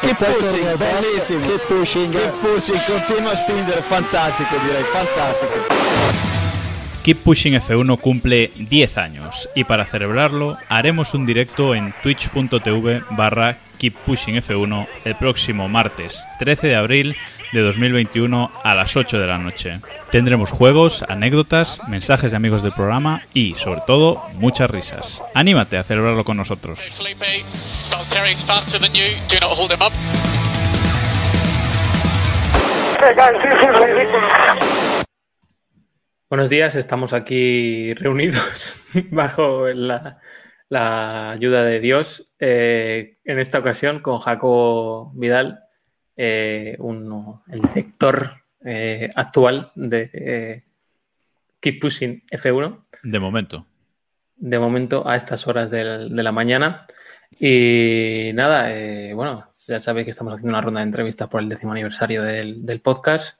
Che pushing, bellissimo. Che pushing. Che pushing, continua a spingere, fantastico direi, fantastico. Keep Pushing F1 cumple 10 años y para celebrarlo haremos un directo en twitch.tv barra Keep Pushing F1 el próximo martes 13 de abril de 2021 a las 8 de la noche. Tendremos juegos, anécdotas, mensajes de amigos del programa y, sobre todo, muchas risas. Anímate a celebrarlo con nosotros. Buenos días, estamos aquí reunidos bajo la, ayuda de Dios, eh, en esta ocasión con Jacobo Vidal, eh, uno- el director eh, actual de eh, Keep Pushing F1, De momento. de momento a estas horas del- de la mañana. Y nada, bueno, ya sabéis que estamos haciendo una ronda de entrevistas por el décimo aniversario del, del podcast.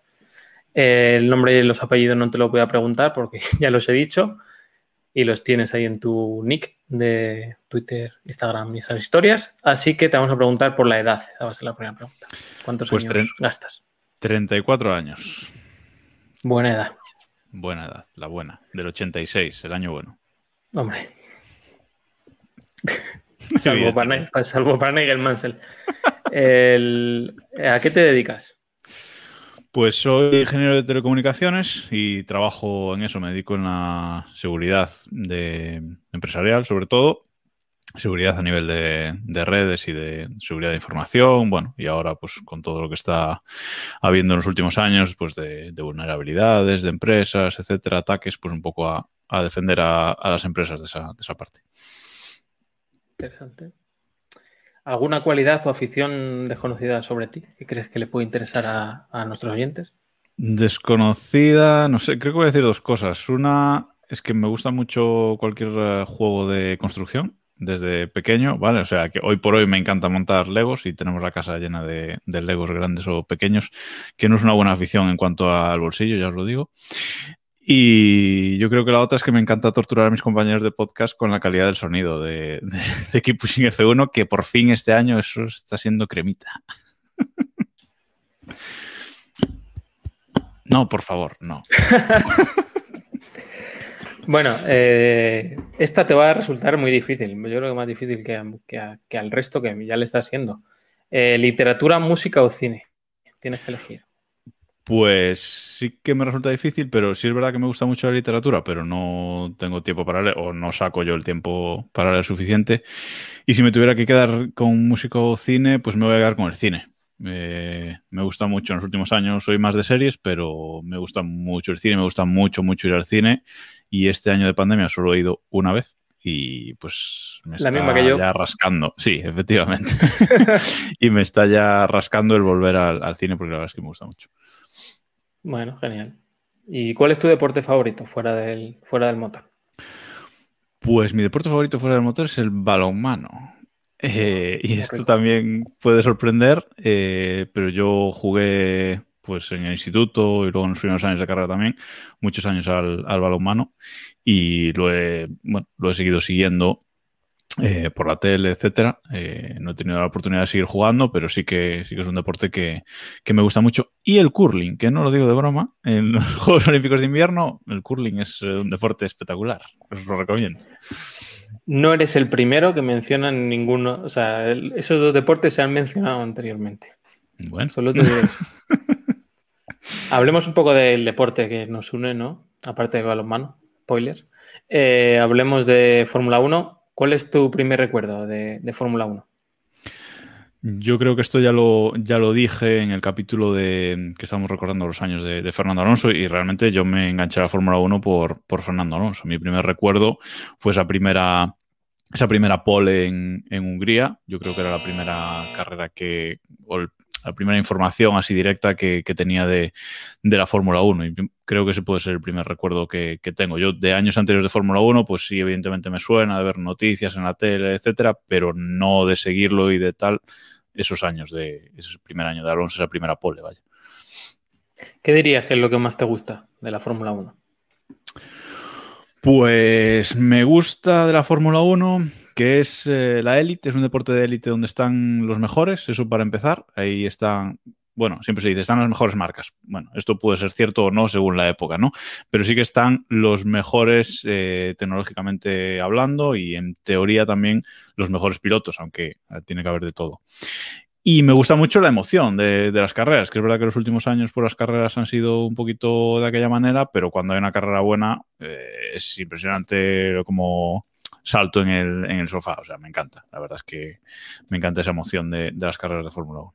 El nombre y los apellidos no te lo voy a preguntar porque ya los he dicho y los tienes ahí en tu nick de Twitter, Instagram y esas historias. Así que te vamos a preguntar por la edad. Esa va a ser la primera pregunta. ¿Cuántos Pues años gastas? 34 años. Buena edad. Buena edad, la buena. Del 86, el año bueno. Hombre. salvo, para, salvo para Nigel Mansell. El- ¿A qué te dedicas? Pues soy ingeniero de telecomunicaciones y trabajo en eso, me dedico en la seguridad de, empresarial, sobre todo, seguridad a nivel de, de redes y de seguridad de información, bueno, y ahora pues con todo lo que está habiendo en los últimos años, pues de, de vulnerabilidades, de empresas, etcétera, ataques, pues un poco a, a defender a, a las empresas de esa, de esa parte. Interesante. ¿Alguna cualidad o afición desconocida sobre ti que crees que le puede interesar a, nuestros oyentes? Desconocida, no sé, creo que voy a decir dos cosas. Una es que me gusta mucho cualquier eh, juego de construcción desde pequeño, ¿vale? O sea, que hoy por hoy me encanta montar Legos y tenemos la casa llena de, de Legos grandes o pequeños, que no es una buena afición en cuanto al bolsillo, ya os lo digo. Y yo creo que la otra es que me encanta torturar a mis compañeros de podcast con la calidad del sonido de, de, de Keep Pushing F1, que por fin este año eso está siendo cremita. No, por favor, no. Bueno, eh, esta te va a resultar muy difícil. Yo creo que más difícil que, que al resto que ya le está siendo. Eh, literatura, música o cine. Tienes que elegir. Pues sí que me resulta difícil, pero sí es verdad que me gusta mucho la literatura, pero no tengo tiempo para leer o no saco yo el tiempo para leer suficiente. Y si me tuviera que quedar con música o cine, pues me voy a quedar con el cine. Eh, me gusta mucho en los últimos años, soy más de series, pero me gusta mucho el cine, me gusta mucho, mucho ir al cine. Y este año de pandemia solo he ido una vez y pues me La está misma que yo. ya rascando. Sí, efectivamente. y me está ya rascando el volver al, al cine porque la verdad es que me gusta mucho. Bueno, genial. ¿Y cuál es tu deporte favorito fuera del, fuera del motor? Pues mi deporte favorito fuera del motor es el balonmano. Eh, y esto también puede sorprender, eh, pero yo jugué pues en el instituto y luego en los primeros años de carrera también, muchos años al, al balonmano y lo he, bueno, lo he seguido siguiendo eh, por la tele, etcétera. Eh, no he tenido la oportunidad de seguir jugando, pero sí que, sí que es un deporte que, que me gusta mucho. Y el curling, que no lo digo de broma, en los Juegos Olímpicos de Invierno, el curling es eh, un deporte espectacular. Os lo recomiendo. No eres el primero que mencionan ninguno. O sea, el- esos dos deportes se han mencionado anteriormente. Bueno, Solo te diré eso. Hablemos un poco del deporte que nos une, ¿no? Aparte de balonmano, spoilers. Eh, hablemos de Fórmula 1. ¿Cuál es tu primer recuerdo de, Fórmula 1? Yo creo que esto ya lo, ya lo dije en el capítulo de que estamos recordando los años de, Fernando Alonso y realmente yo me enganché a la Fórmula 1 por, por Fernando Alonso. Mi primer recuerdo fue esa primera, esa primera pole en, Hungría. Yo creo que era la primera carrera que, o la primera información así directa que, que tenía de, de la Fórmula 1 y creo que ese puede ser el primer recuerdo que, que tengo. Yo de años anteriores de Fórmula 1, pues sí, evidentemente me suena de ver noticias en la tele, etcétera, pero no de seguirlo y de tal esos años de ese primer año de Alonso, esa primera pole, vaya. ¿Qué dirías que es lo que más te gusta de la Fórmula 1? Pues me gusta de la Fórmula 1 que es eh, la élite, es un deporte de élite donde están los mejores, eso para empezar. Ahí están, bueno, siempre se dice, están las mejores marcas. Bueno, esto puede ser cierto o no según la época, ¿no? Pero sí que están los mejores eh, tecnológicamente hablando y en teoría también los mejores pilotos, aunque eh, tiene que haber de todo. Y me gusta mucho la emoción de, las carreras, que es verdad que los últimos años por las carreras han sido un poquito de aquella manera, pero cuando hay una carrera buena es impresionante como salto en el, en el, sofá. O sea, me encanta. La verdad es que me encanta esa emoción de, de las carreras de Fórmula 1.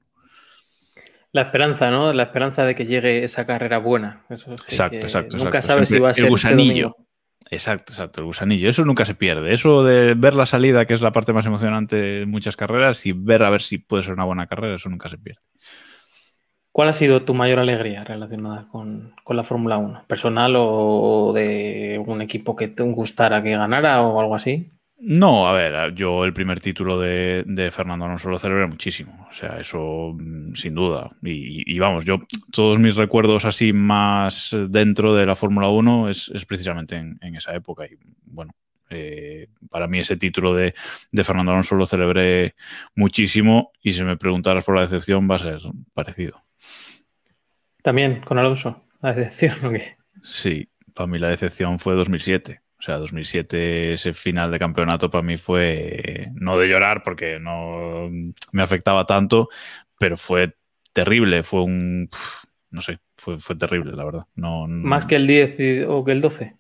La esperanza, ¿no? La esperanza de que llegue esa carrera buena. Eso exacto, exacto. Nunca exacto. sabes Siempre si va a ser el gusanillo. Este Exacto, exacto, el gusanillo. Eso nunca se pierde. Eso de ver la salida, que es la parte más emocionante de muchas carreras, y ver a ver si puede ser una buena carrera, eso nunca se pierde. ¿Cuál ha sido tu mayor alegría relacionada con, con la Fórmula 1? ¿Personal o de un equipo que te gustara que ganara o algo así? No, a ver, yo el primer título de, Fernando Alonso lo celebré muchísimo. O sea, eso mm, sin duda. Y, y, vamos, yo todos mis recuerdos así más dentro de la Fórmula 1 es, precisamente en, en, esa época. Y bueno, eh, para mí ese título de, de, Fernando Alonso lo celebré muchísimo. Y si me preguntaras por la decepción, va a ser parecido. También con Alonso, la decepción, ¿o qué? Sí, para mí la decepción fue 2007. O sea, 2007, ese final de campeonato para mí fue no de llorar porque no me afectaba tanto, pero fue terrible, fue un, no sé, fue, fue terrible, la verdad. No, no, ¿Más que el 10 o que el 12?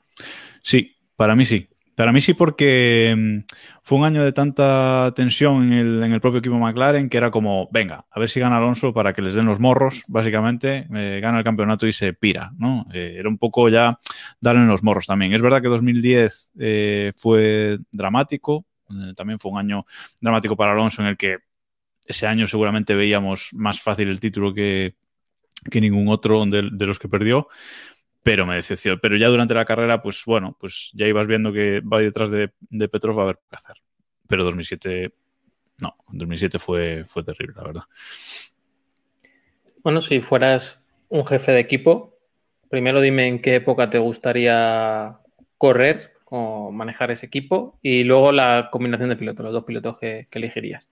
Sí, para mí sí. Para mí sí porque mm, fue un año de tanta tensión en el, en el, propio equipo McLaren que era como, venga, a ver si gana Alonso para que les den los morros, básicamente, eh, gana el campeonato y se pira, ¿no? Eh, era un poco ya darle los morros también. Es verdad que 2010 eh, fue dramático, también fue un año dramático para Alonso en el que ese año seguramente veíamos más fácil el título que, que ningún otro de, de los que perdió, pero me decepcionó. Pero ya durante la carrera, pues bueno, pues ya ibas viendo que va detrás de, de Petrov a ver qué hacer. Pero 2007, no, 2007 fue, fue terrible, la verdad. Bueno, si fueras un jefe de equipo, primero dime en qué época te gustaría correr o manejar ese equipo y luego la combinación de pilotos, los dos pilotos que, que elegirías.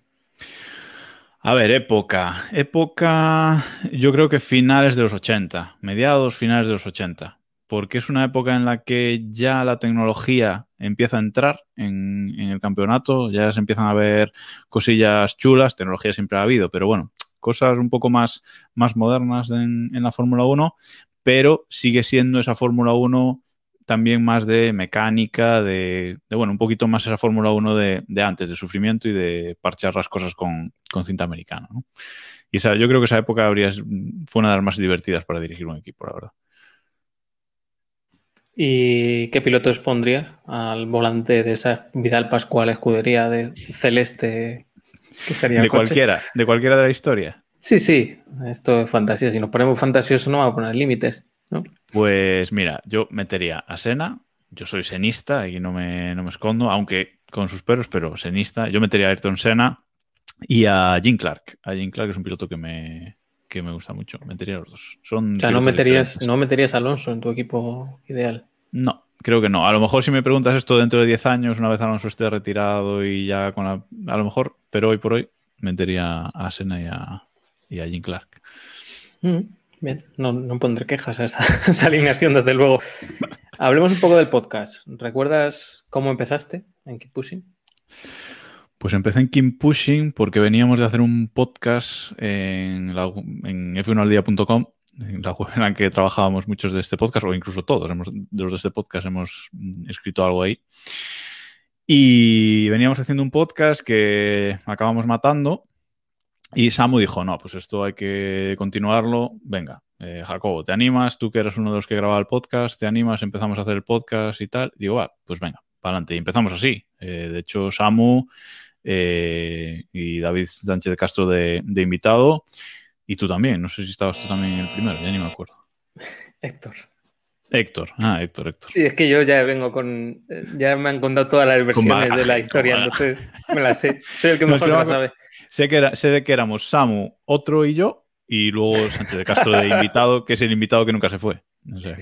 A ver, época. Época, yo creo que finales de los 80, mediados, finales de los 80, porque es una época en la que ya la tecnología empieza a entrar en, el campeonato, ya se empiezan a ver cosillas chulas, tecnología siempre ha habido, pero bueno, cosas un poco más, más modernas en, en la Fórmula 1, pero sigue siendo esa Fórmula 1 también más de mecánica, de, de bueno, un poquito más esa Fórmula 1 de, de, antes, de sufrimiento y de parchar las cosas con, con cinta americana. ¿no? Y esa, yo creo que esa época habría, fue una de las más divertidas para dirigir un equipo, la verdad. ¿Y qué pilotos pondrías al volante de esa Vidal Pascual escudería de celeste? Que sería de cualquiera, de cualquiera de la historia. Sí, sí, esto es fantasía. Si nos ponemos fantasiosos no vamos a poner límites. ¿No? Pues mira, yo metería a Sena, yo soy senista y no me, no me escondo, aunque con sus perros, pero senista. Yo metería a Ayrton Senna y a Jim Clark. A Jim Clark es un piloto que me, que me gusta mucho. Metería a los dos. Son o sea, no meterías, no meterías a Alonso en tu equipo ideal. No, creo que no. A lo mejor si me preguntas esto dentro de 10 años, una vez Alonso esté retirado y ya con la... A lo mejor, pero hoy por hoy metería a Senna y a, y a Jim Clark. Mm. Bien, no, pondré quejas a esa, alineación, desde luego. Hablemos un poco del podcast. ¿Recuerdas cómo empezaste en Keep Pushing? Pues empecé en Keep Pushing porque veníamos de hacer un podcast en, en f1aldia.com, en la web en la que trabajábamos muchos de este podcast, o incluso todos hemos, de los de este podcast hemos escrito algo ahí. Y veníamos haciendo un podcast que acabamos matando y Samu dijo, no, pues esto hay que continuarlo. Venga, eh, Jacobo, ¿te animas? Tú que eres uno de los que graba el podcast, ¿te animas? Empezamos a hacer el podcast y tal. Digo, va, pues venga, para adelante. Y empezamos así. Eh, de hecho, Samu eh, y David Sánchez de Castro de, de, invitado. Y tú también. No sé si estabas tú también el primero, ya ni me acuerdo. Héctor. Héctor, ah, Héctor, Héctor. Sí, es que yo ya vengo con. Ya me han contado todas las versiones de la historia, entonces me las sé. Soy el que mejor la sabe. Sé, que era, sé de que éramos Samu, otro y yo, y luego Sánchez de Castro de invitado, que es el invitado que nunca se fue. O sea,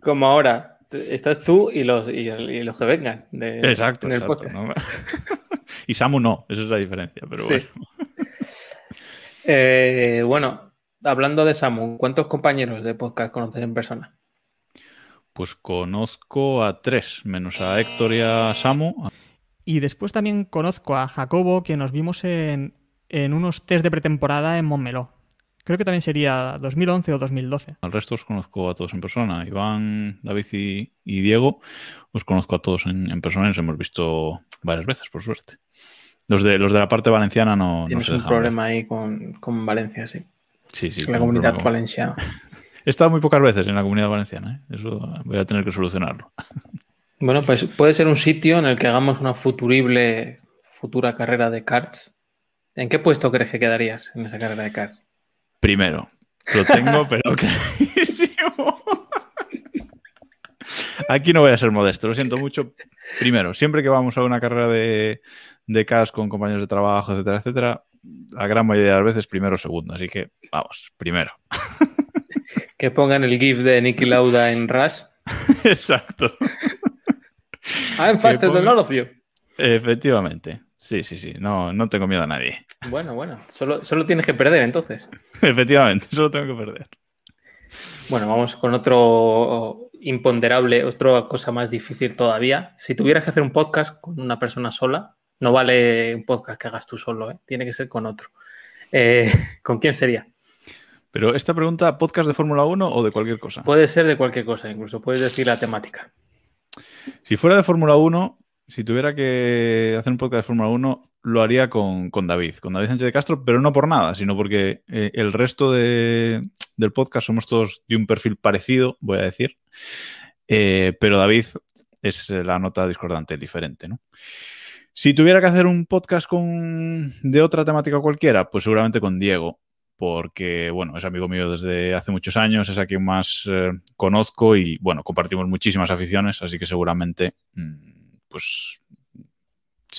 Como ahora, estás tú y los, y, y los que vengan. De, exacto, en el exacto. ¿no? Y Samu no, esa es la diferencia, pero Sí. bueno. Eh, bueno, hablando de Samu, ¿cuántos compañeros de podcast conoces en persona? Pues conozco a tres, menos a Héctor y a Samu. Y después también conozco a Jacobo, que nos vimos en, en unos test de pretemporada en Montmeló. Creo que también sería 2011 o 2012. Al resto os conozco a todos en persona. Iván, David y, y Diego, os conozco a todos en, en persona y nos hemos visto varias veces, por suerte. Los de, los de la parte valenciana no, no Tienes se un dejan ver. problema ahí con, con Valencia, sí. Sí, sí. la comunidad valenciana. He estado muy pocas veces en la comunidad valenciana. ¿eh? Eso voy a tener que solucionarlo. Bueno, pues puede ser un sitio en el que hagamos una futurible futura carrera de karts. ¿En qué puesto crees que quedarías en esa carrera de karts? Primero, lo tengo, pero clarísimo. Aquí no voy a ser modesto, lo siento mucho. Primero, siempre que vamos a una carrera de, de con compañeros de trabajo, etcétera, etcétera, la gran mayoría de las veces primero o segundo. Así que, vamos, primero. Que pongan el GIF de Nicky Lauda en Rush. Exacto. I'm faster than all of you. Efectivamente. Sí, sí, sí. No, no tengo miedo a nadie. Bueno, bueno, solo, solo tienes que perder entonces. Efectivamente, solo tengo que perder. Bueno, vamos con otro imponderable, otra cosa más difícil todavía. Si tuvieras que hacer un podcast con una persona sola, no vale un podcast que hagas tú solo, ¿eh? tiene que ser con otro. Eh, ¿Con quién sería? Pero esta pregunta, ¿podcast de Fórmula 1 o de cualquier cosa? Puede ser de cualquier cosa, incluso puedes decir la temática. Si fuera de Fórmula 1, si tuviera que hacer un podcast de Fórmula 1, lo haría con, con David, con David Sánchez de Castro, pero no por nada, sino porque eh, el resto de- del podcast somos todos de un perfil parecido, voy a decir. Eh, pero David es la nota discordante, diferente, ¿no? Si tuviera que hacer un podcast con, de otra temática cualquiera, pues seguramente con Diego, porque, bueno, es amigo mío desde hace muchos años, es a quien más eh, conozco y, bueno, compartimos muchísimas aficiones, así que seguramente, mm, pues,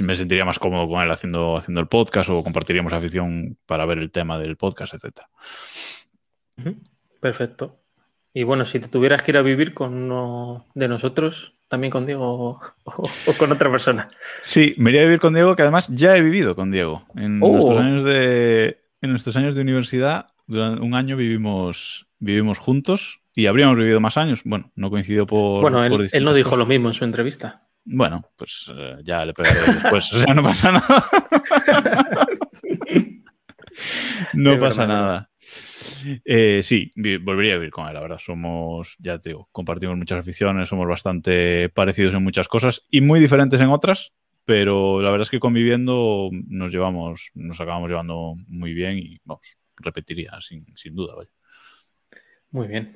me sentiría más cómodo con él haciendo, haciendo el podcast o compartiríamos afición para ver el tema del podcast. Ujú, Perfecto. Y bueno, si te tuvieras que ir a vivir con uno de nosotros, también con Diego o con otra persona. Sí, me iría a vivir con Diego, que además ya he vivido con Diego. En, Oh. nuestros, años de, en nuestros años de universidad, durante un año vivimos, vivimos juntos y habríamos vivido más años. Bueno, no coincidió por. bueno, por él, no dijo cosas. lo mismo en su entrevista. Bueno, pues eh, ya le pegaré después. O sea, no pasa nada. no Es pasa verdad, nada. Eh, sí, volvería a vivir con él, la verdad. Somos, ya te digo, compartimos muchas aficiones, somos bastante parecidos en muchas cosas y muy diferentes en otras, pero la verdad es que conviviendo nos llevamos, nos acabamos llevando muy bien y vamos, repetiría sin, sin duda, vaya. Muy bien.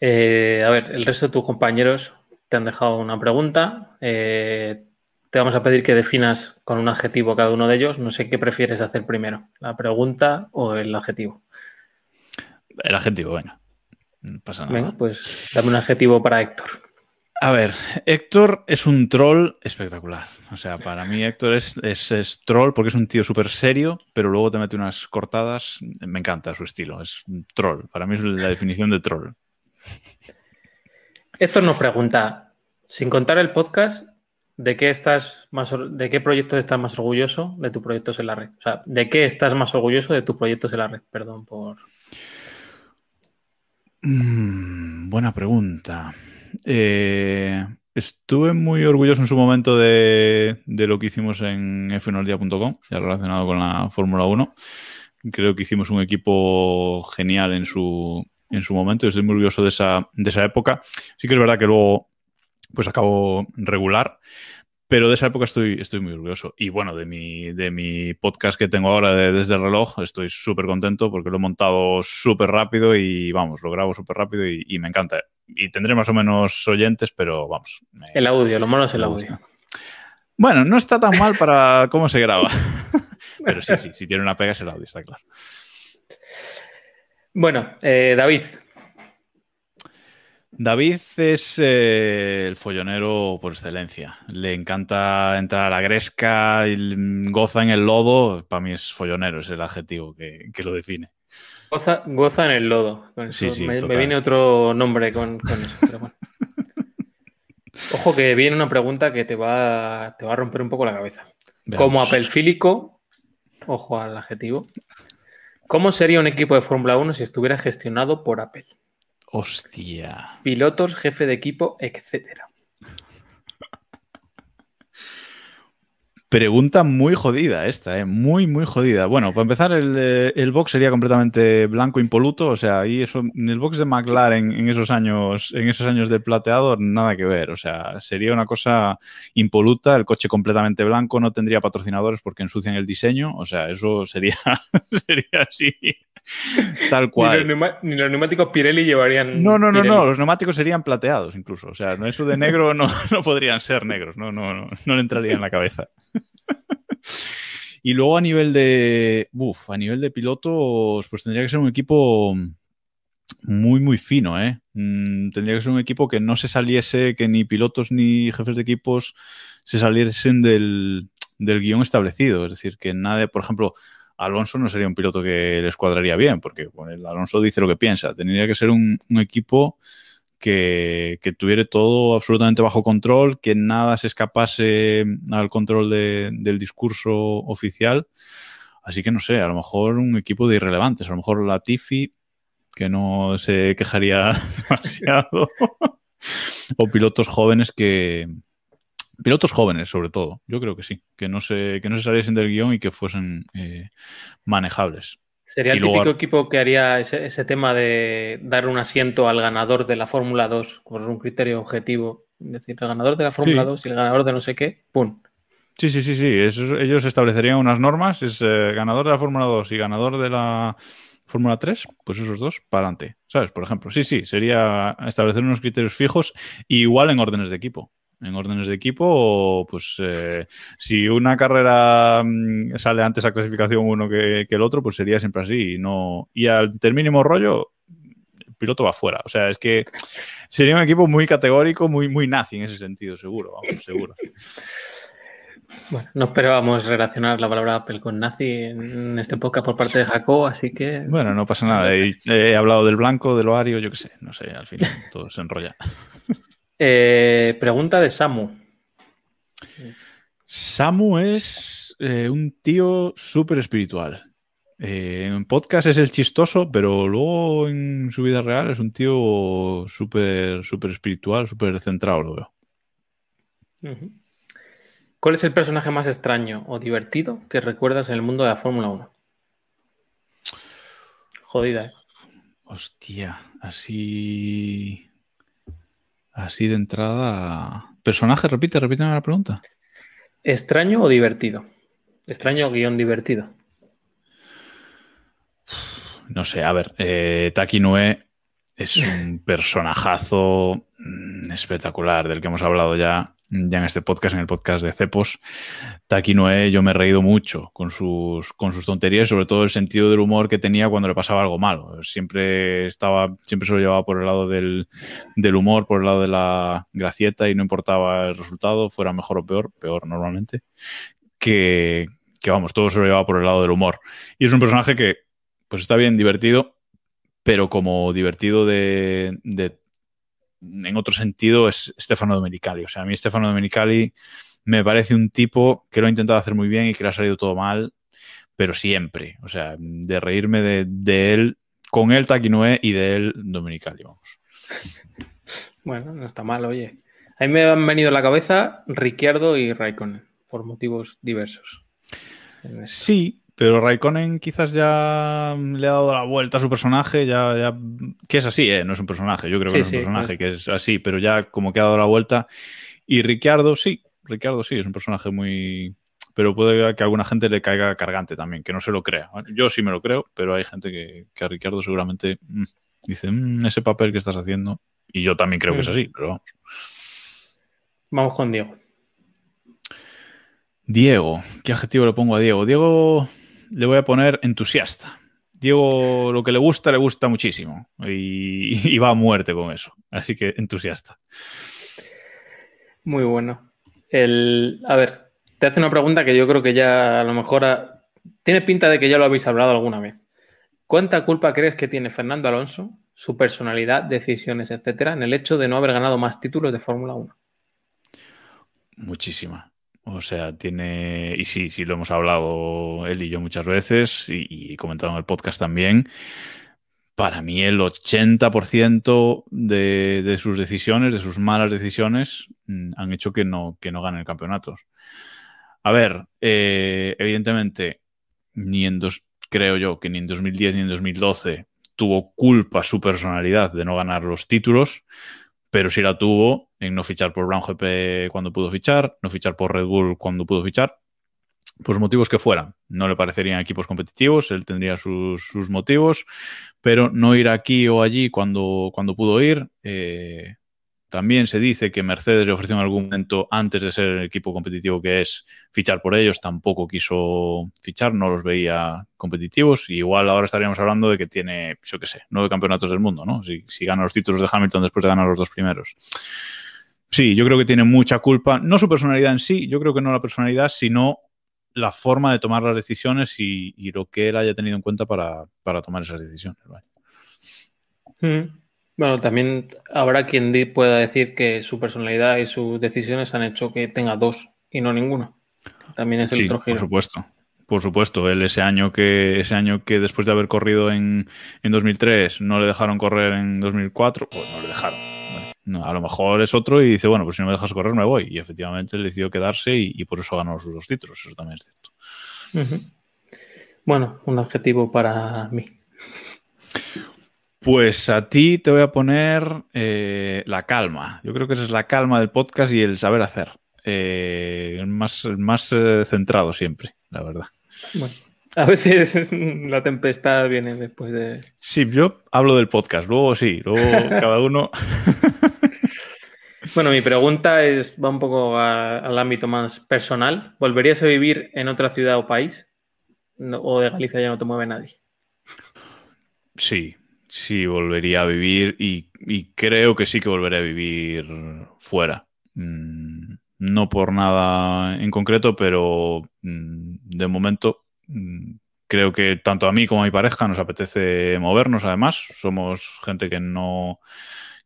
Eh, a ver, el resto de tus compañeros te han dejado una pregunta. Eh, te vamos a pedir que definas con un adjetivo cada uno de ellos. No sé qué prefieres hacer primero, la pregunta o el adjetivo. El adjetivo, venga. No pasa nada. Venga, pues dame un adjetivo para Héctor. A ver, Héctor es un troll espectacular. O sea, para mí Héctor es, es- es troll porque es un tío súper serio, pero luego te mete unas cortadas. Me encanta su estilo, es un troll. Para mí es la definición de troll. Héctor nos pregunta, sin contar el podcast, ¿de qué estás más de qué proyectos estás más orgulloso de tu proyectos en la red? O sea, ¿de qué estás más orgulloso de tus proyectos en la red? Perdón por. Mm, buena pregunta. Eh, estuve muy orgulloso en su momento de, lo que hicimos en f1aldia.com, ya relacionado con la Fórmula 1. Creo que hicimos un equipo genial en su, en su momento estoy muy orgulloso de esa, de esa época. Sí que es verdad que luego pues acabó regular, pero de esa época estoy, estoy muy orgulloso. Y bueno, de mi, de mi podcast que tengo ahora de- desde el reloj, estoy súper contento porque lo he montado súper rápido y vamos, lo grabo súper rápido y, y me encanta. Y tendré más o menos oyentes, pero vamos. me- El audio, lo malo es el audio. gusta. Bueno, no está tan mal para cómo se graba. Pero sí, sí, si tiene una pega es el audio, está claro. Bueno, eh, David, David es eh, el follonero por excelencia. Le encanta entrar a la gresca, y goza en el lodo. Para mí es follonero, es el adjetivo que, que lo define. goza, goza en el lodo. Con Sí, sí, me, viene otro nombre con, con eso, pero bueno. Ojo que viene una pregunta que te va, te va a romper un poco la cabeza. Como apelfílico, ojo al adjetivo, ¿cómo sería un equipo de Fórmula 1 si estuviera gestionado por Apple? Hostia. Pilotos, jefe de equipo, etcétera. Pregunta muy jodida esta, ¿eh? Muy, muy jodida. Bueno, para empezar, el, eh, el box sería completamente blanco impoluto. O sea, ahí eso, en el box de McLaren en esos años, en esos años de plateado, nada que ver. O sea, sería una cosa impoluta, el coche completamente blanco, no tendría patrocinadores porque ensucian el diseño. O sea, eso sería, sería así. Tal Ni los, cual. ni los neumáticos Pirelli llevarían. No, no, no, Pirelli. no, los neumáticos serían plateados incluso. O sea, no eso de negro no, no podrían ser negros, no, no, no, no le entraría en la cabeza. Y luego a nivel de. A nivel de pilotos, pues tendría que ser un equipo muy, muy fino, ¿eh? Mm, tendría que ser un equipo que no se saliese, que ni pilotos ni jefes de equipos se saliesen del, del guion establecido. Es decir, que nadie, por ejemplo, Alonso no sería un piloto que les cuadraría bien, porque Alonso dice lo que piensa. Tendría que ser un equipo que, que tuviera todo absolutamente bajo control, que nada se escapase al control de- del discurso oficial. Así que no sé, a lo mejor un equipo de irrelevantes, a lo mejor la Tifi, que no se quejaría demasiado, o pilotos jóvenes que... Pilotos jóvenes, sobre todo. Yo creo que sí. Que no se, que no se saliesen del guion y que fuesen eh, manejables. Sería el luego- típico equipo que haría ese, ese tema de dar un asiento al ganador de la Fórmula 2 por un criterio objetivo. Es decir, el ganador de la Fórmula Sí. 2 y el ganador de no sé qué, ¡pum! Sí, sí, sí, sí. Eso- ellos establecerían unas normas. Es eh, ganador de la Fórmula 2 y ganador de la Fórmula 3, pues esos dos, para adelante. ¿Sabes? Por ejemplo. Sí, sí, sería establecer unos criterios fijos, igual en órdenes de equipo. En órdenes de equipo, pues eh, si una carrera mm, sale antes a clasificación uno que, que el otro, pues sería siempre así. Y, no, y al mínimo rollo, el piloto va fuera. O sea, es que sería un equipo muy categórico, muy, muy nazi en ese sentido, seguro, vamos, seguro. Bueno, no esperábamos relacionar la palabra Apple con nazi en este podcast por parte de Jacob, así que Bueno, no pasa nada. He, he hablado del blanco, del ovario, yo qué sé. No sé, al final todo se enrolla. Eh, pregunta de Samu. Samu es eh, un tío súper espiritual. Eh, en podcast es el chistoso, pero luego en su vida real es un tío súper súper espiritual, súper centrado, lo veo. ¿Cuál es el personaje más extraño o divertido que recuerdas en el mundo de la Fórmula 1? Jodida, ¿eh? Hostia, así. Así de entrada. Personaje, repite, repite la pregunta. ¿Extraño o divertido? Extraño guion divertido. No sé, a ver, eh, Taki Noé es un personajazo mm, espectacular del que hemos hablado ya, ya en este podcast, en el podcast de Cepos. Taki Noé, yo me he reído mucho con sus, con sus tonterías, sobre todo el sentido del humor que tenía cuando le pasaba algo malo. Siempre estaba, siempre se lo llevaba por el lado del, del humor, por el lado de la gracieta y no importaba el resultado, fuera mejor o peor, peor normalmente, que, que vamos, todo se lo llevaba por el lado del humor. Y es un personaje que pues está bien divertido, pero como divertido de, de- en otro sentido es Stefano Domenicali. O sea, a mí Stefano Domenicali me parece un tipo que lo ha intentado hacer muy bien y que le ha salido todo mal, pero siempre. O sea, de reírme de, de él, con él Taquinoe y de él Domenicali, vamos. Bueno, no está mal, oye. A mí me han venido a la cabeza Ricciardo y Raikkonen, por motivos diversos. Sí, pero Raikkonen quizás ya le ha dado la vuelta a su personaje, ya, ya que es así, ¿eh? no es un personaje, yo creo que no es sí, un personaje, pues- que es así, pero ya como que ha dado la vuelta. Y Ricciardo, sí, Ricciardo sí, es un personaje muy... Pero puede que a alguna gente le caiga cargante también, que no se lo crea. Yo sí me lo creo, pero hay gente que, que a Ricciardo seguramente mm, dice, "Mm, ese papel que estás haciendo, y yo también creo que es Mm. así, pero vamos. Vamos con Diego. Diego, ¿qué adjetivo le pongo a Diego? Diego le voy a poner entusiasta. Diego lo que le gusta, le gusta muchísimo y, y va a muerte con eso. Así que entusiasta. Muy bueno. El, a ver, te hace una pregunta que yo creo que ya a lo mejor ha- tiene pinta de que ya lo habéis hablado alguna vez. ¿Cuánta culpa crees que tiene Fernando Alonso, su personalidad, decisiones, etcétera, en el hecho de no haber ganado más títulos de Fórmula 1? Muchísima. O sea, tiene, y sí, sí lo hemos hablado él y yo muchas veces y, comentado en el podcast también. Para mí el 80% de, de, sus decisiones, de sus malas decisiones, mm, han hecho que no, que no gane campeonatos. A ver, eh, evidentemente, ni en dos, creo yo que ni en 2010 ni en 2012 tuvo culpa su personalidad de no ganar los títulos, pero sí la tuvo no fichar por Brown GP cuando pudo fichar, no fichar por Red Bull cuando pudo fichar, por motivos que fueran. No le parecerían equipos competitivos, él tendría sus, sus motivos, pero no ir aquí o allí cuando, cuando pudo ir. Eh, también se dice que Mercedes le ofreció en algún momento, antes de ser el equipo competitivo que es, fichar por ellos. Tampoco quiso fichar, no los veía competitivos. Y igual ahora estaríamos hablando de que tiene, yo qué sé, nueve campeonatos del mundo, ¿no? Si, si gana los títulos de Hamilton después de ganar los dos primeros. Sí, yo creo que tiene mucha culpa. No su personalidad en sí, yo creo que no la personalidad, sino la forma de tomar las decisiones y, y lo que él haya tenido en cuenta para, para tomar esas decisiones. ¿vale? Mm. Bueno, también habrá quien pueda decir que su personalidad y sus decisiones han hecho que tenga dos y no ninguno. También es el sí, otro giro. Por supuesto. Por supuesto, él ese año que ese año que después de haber corrido en, en 2003 no le dejaron correr en 2004, pues no le dejaron. No, a lo mejor es otro y dice, bueno, pues si no me dejas correr me voy. Y efectivamente decidió quedarse y, y por eso ganó sus dos títulos. Eso también es cierto. Uh -huh. Bueno, un adjetivo para mí. Pues a ti te voy a poner eh, la calma. Yo creo que esa es la calma del podcast y el saber hacer. Eh, más, más eh, centrado siempre, la verdad. Bueno, a veces la tempestad viene después de. Sí, yo hablo del podcast, luego sí, luego cada uno. Bueno, mi pregunta es, va un poco al ámbito más personal. ¿Volverías a vivir en otra ciudad o país? ¿O de Galicia ya no te mueve nadie? Sí, sí volvería a vivir y, y, creo que sí que volveré a vivir fuera. Mm, no por nada en concreto, pero mm, de momento mm, creo que tanto a mí como a mi pareja nos apetece movernos además. Somos gente que no,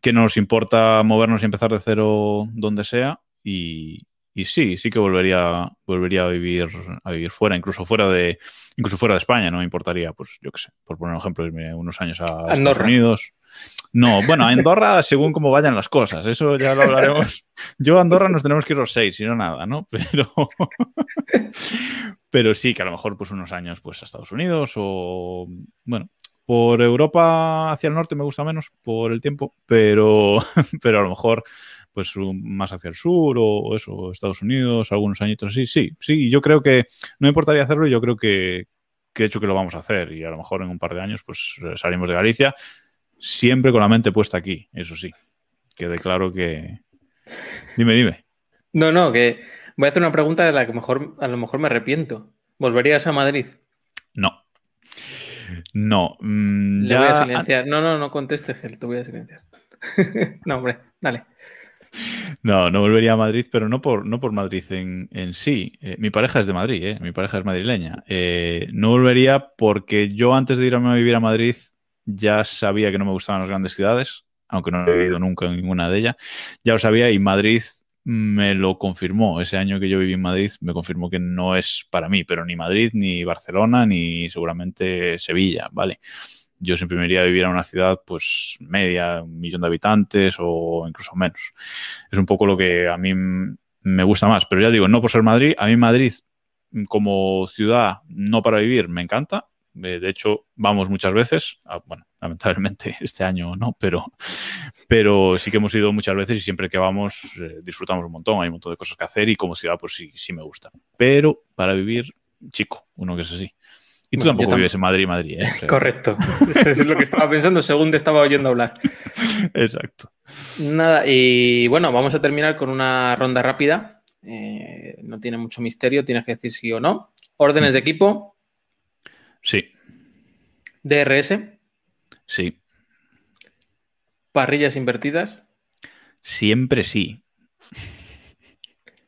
que no nos importa movernos y empezar de cero donde sea y, y sí, sí que volvería, volvería a vivir, a vivir fuera, incluso fuera de, incluso fuera de España, no me importaría, pues yo qué sé, por poner un ejemplo, irme unos años a Andorra. Estados Unidos. No, bueno, a Andorra según cómo vayan las cosas, eso ya lo hablaremos. Yo a Andorra nos tenemos que ir los seis, si no nada, ¿no? Pero, pero sí que a lo mejor pues unos años pues a Estados Unidos o, bueno, por Europa hacia el norte me gusta menos por el tiempo, pero, pero a lo mejor pues más hacia el sur o eso, Estados Unidos, algunos añitos así. Sí, sí, yo creo que no me importaría hacerlo yo creo que, que de hecho que lo vamos a hacer y a lo mejor en un par de años pues salimos de Galicia, siempre con la mente puesta aquí, eso sí. Quede claro que... Dime, dime. No, no, que voy a hacer una pregunta de la que mejor, a lo mejor me arrepiento. ¿Volverías a Madrid? No. No. Mmm, Le ya... voy a silenciar. No, no, no contestes, Gel, te voy a silenciar. no, hombre, dale. No, no volvería a Madrid, pero no por, no por Madrid en, en sí. Eh, mi pareja es de Madrid, ¿eh? mi pareja es madrileña. Eh, no volvería porque yo antes de irme a vivir a Madrid ya sabía que no me gustaban las grandes ciudades, aunque no he vivido nunca en ninguna de ellas. Ya lo sabía y Madrid me lo confirmó. Ese año que yo viví en Madrid me confirmó que no es para mí, pero ni Madrid, ni Barcelona, ni seguramente Sevilla, ¿vale? yo siempre me iría a vivir a una ciudad pues media, un millón de habitantes o incluso menos. Es un poco lo que a mí me gusta más, pero ya digo, no por ser Madrid, a mí Madrid como ciudad no para vivir me encanta. De hecho, vamos muchas veces, bueno, lamentablemente este año no, pero, pero sí que hemos ido muchas veces y siempre que vamos eh, disfrutamos un montón, hay un montón de cosas que hacer y como ciudad pues sí, sí me gusta. Pero para vivir, chico, uno que es así. Y tú bueno, tampoco vives en Madrid, Madrid. ¿eh? O sea, Correcto. Eso es lo que estaba pensando según te estaba oyendo hablar. Exacto. Nada, y bueno, vamos a terminar con una ronda rápida. Eh, no tiene mucho misterio, tienes que decir sí o no. Órdenes de equipo. Sí. DRS. Sí. Parrillas invertidas. Siempre sí.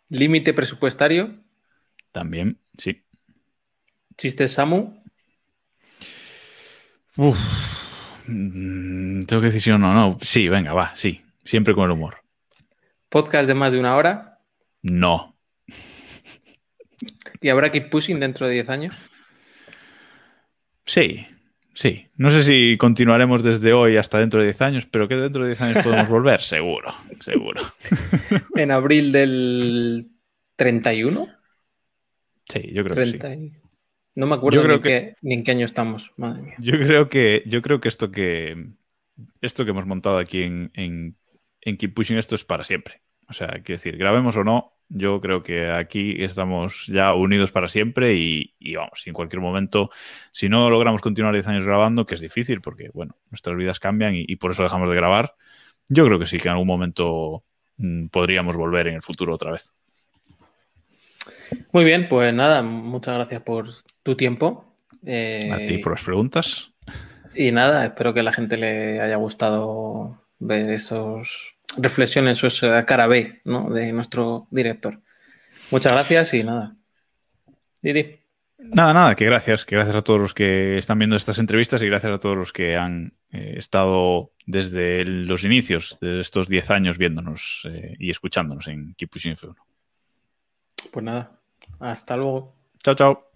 Límite presupuestario. También, sí. ¿Chistes Samu? Uf. Mm, Tengo que decir sí o no. No, sí, venga, va, sí. Siempre con el humor. ¿Podcast de más de una hora? No. ¿Y habrá Keep Pushing dentro de 10 años? Sí, sí. No sé si continuaremos desde hoy hasta dentro de 10 años, pero que dentro de 10 años podemos volver, seguro, seguro. en abril del 31. Sí, yo creo que sí. No me acuerdo ni, que... ni, en qué año estamos, madre mía. Yo creo que, yo creo que esto que esto que hemos montado aquí en, en, en Keep Pushing, esto es para siempre. O sea, quiero decir, grabemos o no, yo creo que aquí estamos ya unidos para siempre y, vamos, en cualquier momento, si no logramos continuar 10 años grabando, que es difícil porque, bueno, nuestras vidas cambian y, por eso dejamos de grabar, yo creo que sí que en algún momento mm, podríamos volver en el futuro otra vez. Muy bien, pues nada, muchas gracias por tu tiempo. a ti por las preguntas. Y nada, espero que a la gente le haya gustado ver esos reflexiones o esa cara B ¿no? de nuestro director. Muchas gracias y nada. Didi. Nada, nada, que gracias, que gracias a todos los que están viendo estas entrevistas y gracias a todos los que han eh, estado desde los inicios de estos 10 años viéndonos eh, y escuchándonos en Keep Pushing F1. Pues nada, hasta luego. Chao, chao.